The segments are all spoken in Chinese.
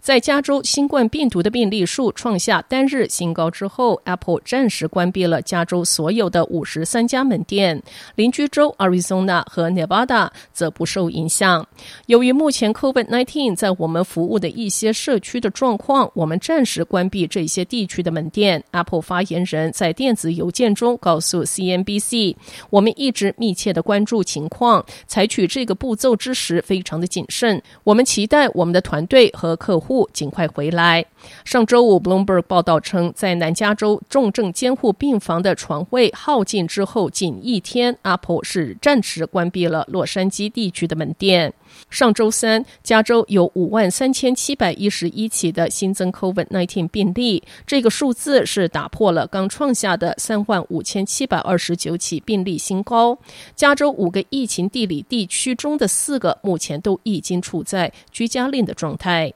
在加州新冠病毒的病例数创下单日新高之后，Apple 暂时关闭了加州所有的五十三家门店。邻居州 Arizona 和 Nevada 则不受影响。由于目前 COVID-19 在我们服务的一些社区的状况，我们暂时关闭这些地区的门店。Apple 发言人在电子邮件中告诉 CNBC：“ 我们一直密切的关注情况，采取这个步骤之时非常的谨慎。我们期待我们的团队和客客户。”尽快回来。上周五，Bloomberg 报道称，在南加州重症监护病房的床位耗尽之后，仅一天，Apple 是暂时关闭了洛杉矶地区的门店。上周三，加州有五万三千七百一十一起的新增 COVID-19 病例，这个数字是打破了刚创下的三万五千七百二十九起病例新高。加州五个疫情地理地区中的四个，目前都已经处在居家令的状态。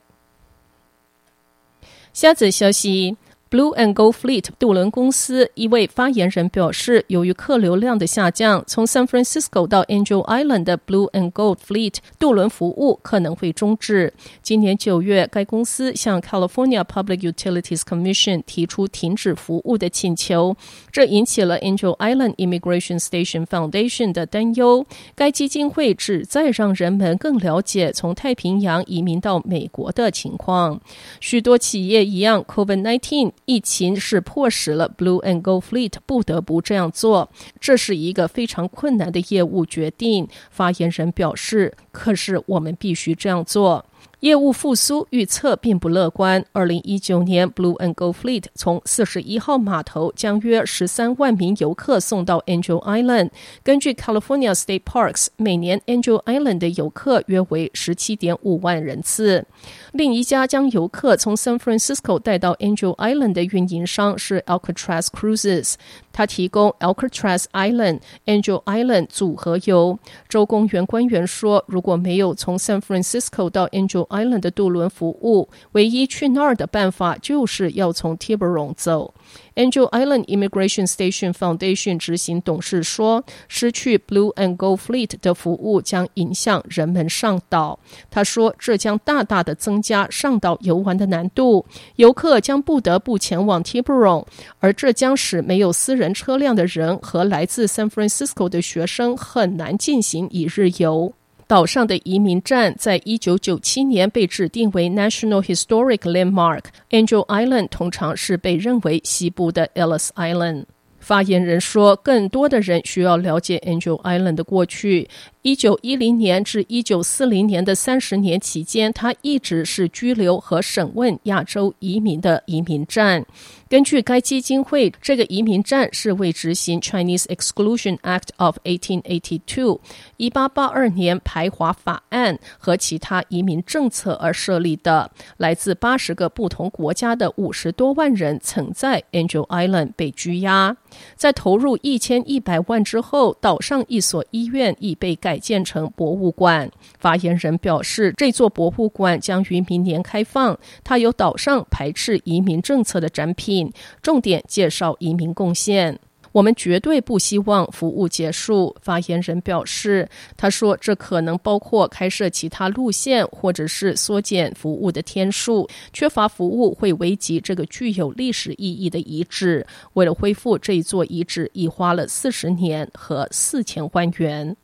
下次休息。Blue and Gold Fleet 渡轮公司一位发言人表示，由于客流量的下降，从 San Francisco 到 Angel Island 的 Blue and Gold Fleet 渡轮服务可能会终止。今年九月，该公司向 California Public Utilities Commission 提出停止服务的请求，这引起了 Angel Island Immigration Station Foundation 的担忧。该基金会旨在让人们更了解从太平洋移民到美国的情况。许多企业一样，COVID-19。疫情是迫使了 Blue and Gold Fleet 不得不这样做，这是一个非常困难的业务决定。发言人表示：“可是我们必须这样做。”业务复苏预测并不乐观。二零一九年，Blue and Gold Fleet 从四十一号码头将约十三万名游客送到 Angel Island。根据 California State Parks，每年 Angel Island 的游客约为十七点五万人次。另一家将游客从 San Francisco 带到 Angel Island 的运营商是 Alcatraz Cruises。他提供 Alcatraz Island、Angel Island 组合游。州公园官员说，如果没有从 San Francisco 到 Angel Island 的渡轮服务，唯一去那儿的办法就是要从 Tiburon 走。Angel Island Immigration Station Foundation 执行董事说：“失去 Blue and Gold Fleet 的服务将影响人们上岛。”他说：“这将大大的增加上岛游玩的难度，游客将不得不前往 Tiburon，而这将使没有私人车辆的人和来自 San Francisco 的学生很难进行一日游。”岛上的移民站在一九九七年被指定为 National Historic Landmark。Angel Island 通常是被认为西部的 Ellis Island。发言人说，更多的人需要了解 Angel Island 的过去。一九一零年至一九四零年的三十年期间，他一直是拘留和审问亚洲移民的移民站。根据该基金会，这个移民站是为执行 Chinese Exclusion Act of 1882（ 一八八二年排华法案）和其他移民政策而设立的。来自八十个不同国家的五十多万人曾在 Angel Island 被拘押。在投入一千一百万之后，岛上一所医院已被改。建成博物馆。发言人表示，这座博物馆将于明年开放。它有岛上排斥移民政策的展品，重点介绍移民贡献。我们绝对不希望服务结束。发言人表示，他说这可能包括开设其他路线，或者是缩减服务的天数。缺乏服务会危及这个具有历史意义的遗址。为了恢复这一座遗址，已花了四十年和四千万元。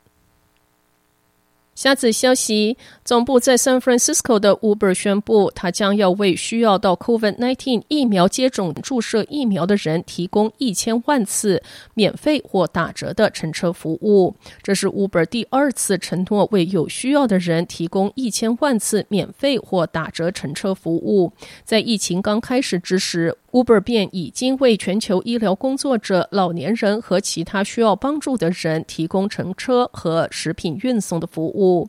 下次消息，总部在 San Francisco 的 Uber 宣布，他将要为需要到 COVID-19 疫苗接种注射疫苗的人提供一千万次免费或打折的乘车服务。这是 Uber 第二次承诺为有需要的人提供一千万次免费或打折乘车服务。在疫情刚开始之时，Uber 便已经为全球医疗工作者、老年人和其他需要帮助的人提供乘车和食品运送的服务。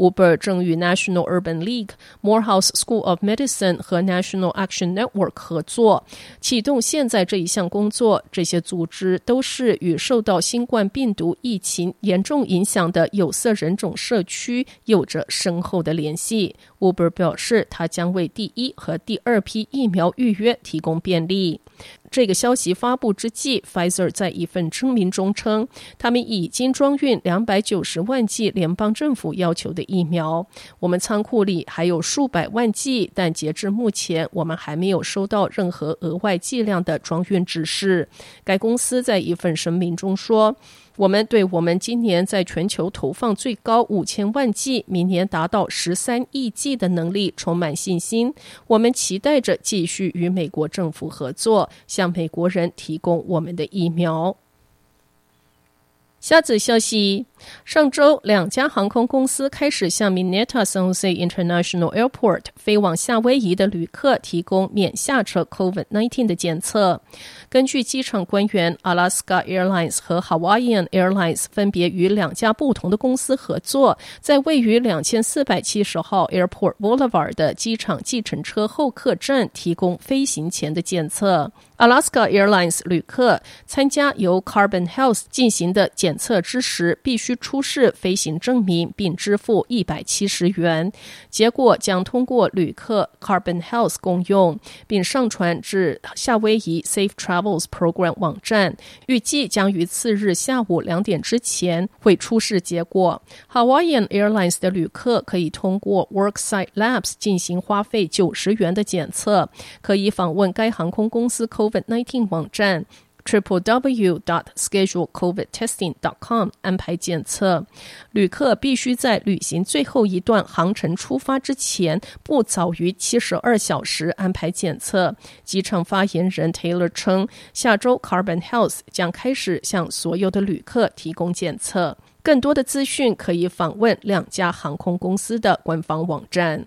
Uber 正与 National Urban League、Morehouse School of Medicine 和 National Action Network 合作，启动现在这一项工作。这些组织都是与受到新冠病毒疫情严重影响的有色人种社区有着深厚的联系。Uber 表示，他将为第一和第二批疫苗预约提供便利。这个消息发布之际，Pfizer 在一份声明中称，他们已经装运两百九十万剂联邦政府要求的疫苗。我们仓库里还有数百万剂，但截至目前，我们还没有收到任何额外剂量的装运指示。该公司在一份声明中说。我们对我们今年在全球投放最高五千万剂，明年达到十三亿剂的能力充满信心。我们期待着继续与美国政府合作，向美国人提供我们的疫苗。下则消息。上周，两家航空公司开始向 Mineta San Jose International Airport 飞往夏威夷的旅客提供免下车 COVID-19 的检测。根据机场官员，Alaska Airlines 和 Hawaiian Airlines 分别与两家不同的公司合作，在位于两千四百七十号 Airport Boulevard 的机场计程车候客站提供飞行前的检测。Alaska Airlines 旅客参加由 Carbon Health 进行的检测之时，必须出示飞行证明，并支付一百七十元。结果将通过旅客 Carbon Health 公用，并上传至夏威夷 Safe Travels Program 网站。预计将于次日下午两点之前会出示结果。Hawaiian Airlines 的旅客可以通过 Worksite Labs 进行花费九十元的检测，可以访问该航空公司 COVID-19 网站。trip www schedule covid testing com 安排检测，旅客必须在旅行最后一段航程出发之前，不早于七十二小时安排检测。机场发言人 Taylor 称，下周 Carbon Health 将开始向所有的旅客提供检测。更多的资讯可以访问两家航空公司的官方网站。